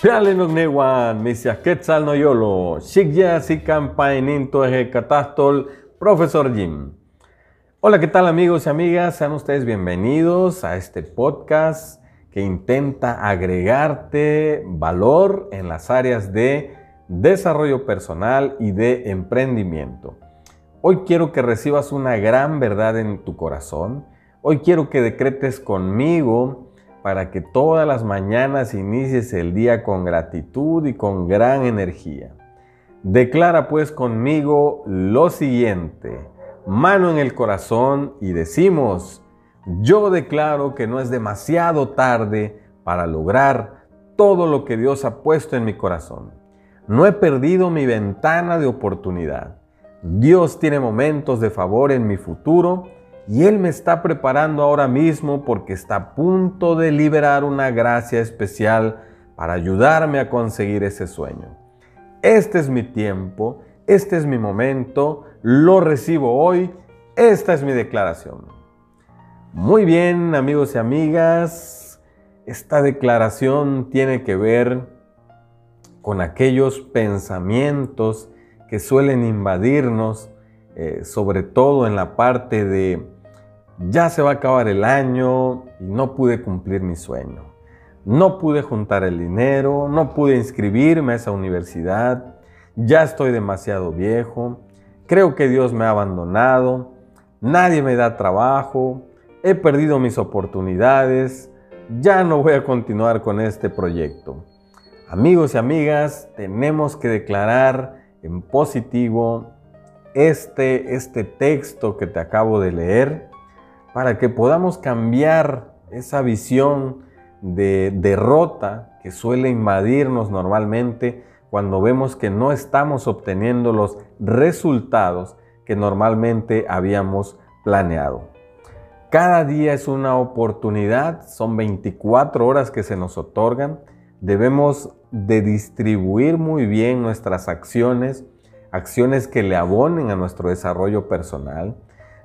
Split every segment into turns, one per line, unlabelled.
Pialenok newan, misias quetzal no yolo, shikya si campaininto eje catastol, profesor Jim. Hola, ¿qué tal amigos y amigas? Sean ustedes bienvenidos a este podcast que intenta agregarte valor en las áreas de desarrollo personal y de emprendimiento. Hoy quiero que recibas una gran verdad en tu corazón. Hoy quiero que decretes conmigo para que todas las mañanas inicies el día con gratitud y con gran energía. Declara pues conmigo lo siguiente mano en el corazón y decimos, yo declaro que no es demasiado tarde para lograr todo lo que Dios ha puesto en mi corazón. No he perdido mi ventana de oportunidad. Dios tiene momentos de favor en mi futuro y Él me está preparando ahora mismo porque está a punto de liberar una gracia especial para ayudarme a conseguir ese sueño. Este es mi tiempo este es mi momento, lo recibo hoy, esta es mi declaración. Muy bien, amigos y amigas, esta declaración tiene que ver con aquellos pensamientos que suelen invadirnos, eh, sobre todo en la parte de ya se va a acabar el año y no pude cumplir mi sueño. No pude juntar el dinero, no pude inscribirme a esa universidad, ya estoy demasiado viejo, creo que Dios me ha abandonado, nadie me da trabajo, he perdido mis oportunidades, ya no voy a continuar con este proyecto. Amigos y amigas, tenemos que declarar en positivo este, este texto que te acabo de leer para que podamos cambiar esa visión de derrota que suele invadirnos normalmente cuando vemos que no estamos obteniendo los resultados que normalmente habíamos planeado. Cada día es una oportunidad, son 24 horas que se nos otorgan. Debemos de distribuir muy bien nuestras acciones, acciones que le abonen a nuestro desarrollo personal.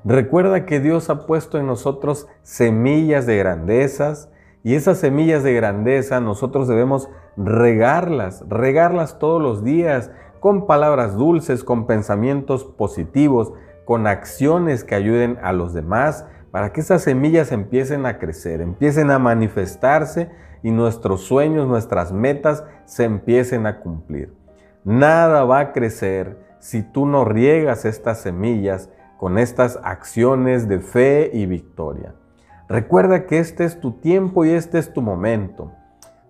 Recuerda que Dios ha puesto en nosotros semillas de grandezas, y esas semillas de grandeza nosotros debemos regarlas, regarlas todos los días con palabras dulces, con pensamientos positivos, con acciones que ayuden a los demás para que esas semillas empiecen a crecer, empiecen a manifestarse y nuestros sueños, nuestras metas se empiecen a cumplir. Nada va a crecer si tú no riegas estas semillas con estas acciones de fe y victoria. Recuerda que este es tu tiempo y este es tu momento.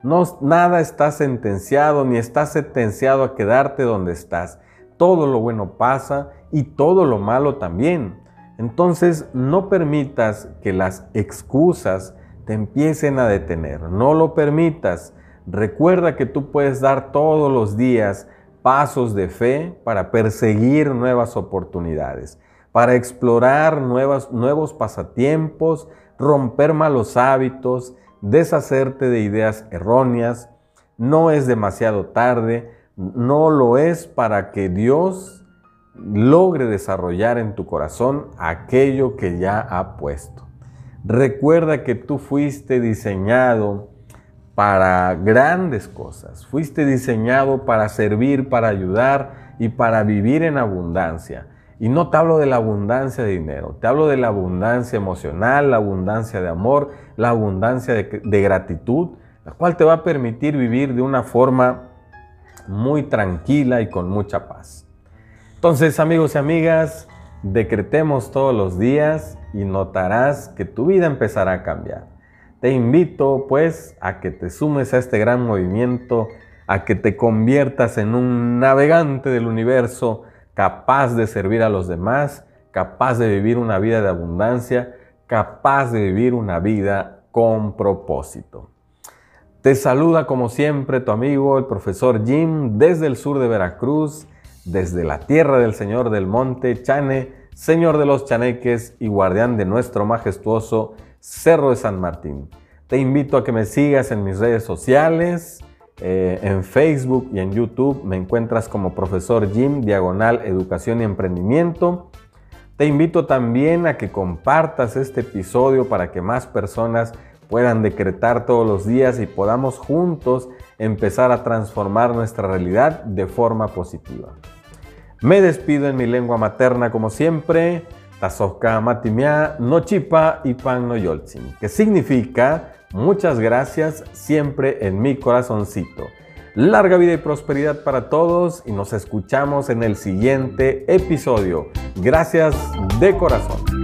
No, nada está sentenciado ni está sentenciado a quedarte donde estás. Todo lo bueno pasa y todo lo malo también. Entonces no permitas que las excusas te empiecen a detener. No lo permitas. Recuerda que tú puedes dar todos los días pasos de fe para perseguir nuevas oportunidades, para explorar nuevos pasatiempos, romper malos hábitos, deshacerte de ideas erróneas. No es demasiado tarde, no lo es para que Dios logre desarrollar en tu corazón aquello que ya ha puesto. Recuerda que tú fuiste diseñado para grandes cosas, fuiste diseñado para servir, para ayudar y para vivir en abundancia. Y no te hablo de la abundancia de dinero, te hablo de la abundancia emocional, la abundancia de amor, la abundancia de, gratitud, la cual te va a permitir vivir de una forma muy tranquila y con mucha paz. Entonces, amigos y amigas, decretemos todos los días y notarás que tu vida empezará a cambiar. Te invito pues a que te sumes a este gran movimiento, a que te conviertas en un navegante del universo, capaz de servir a los demás, capaz de vivir una vida de abundancia, capaz de vivir una vida con propósito. Te saluda como siempre tu amigo el profesor Jim desde el sur de Veracruz, desde la tierra del Señor del Monte Chane, Señor de los Chaneques y guardián de nuestro majestuoso Cerro de San Martín. Te invito a que me sigas en mis redes sociales, eh, en Facebook y en YouTube me encuentras como profesor Jim Diagonal Educación y Emprendimiento. Te invito también a que compartas este episodio para que más personas puedan decretar todos los días y podamos juntos empezar a transformar nuestra realidad de forma positiva. Me despido en mi lengua materna como siempre, Tazoka Matimia, no chipa y pan no que significa muchas gracias siempre en mi corazoncito. Larga vida y prosperidad para todos y nos escuchamos en el siguiente episodio. Gracias de corazón.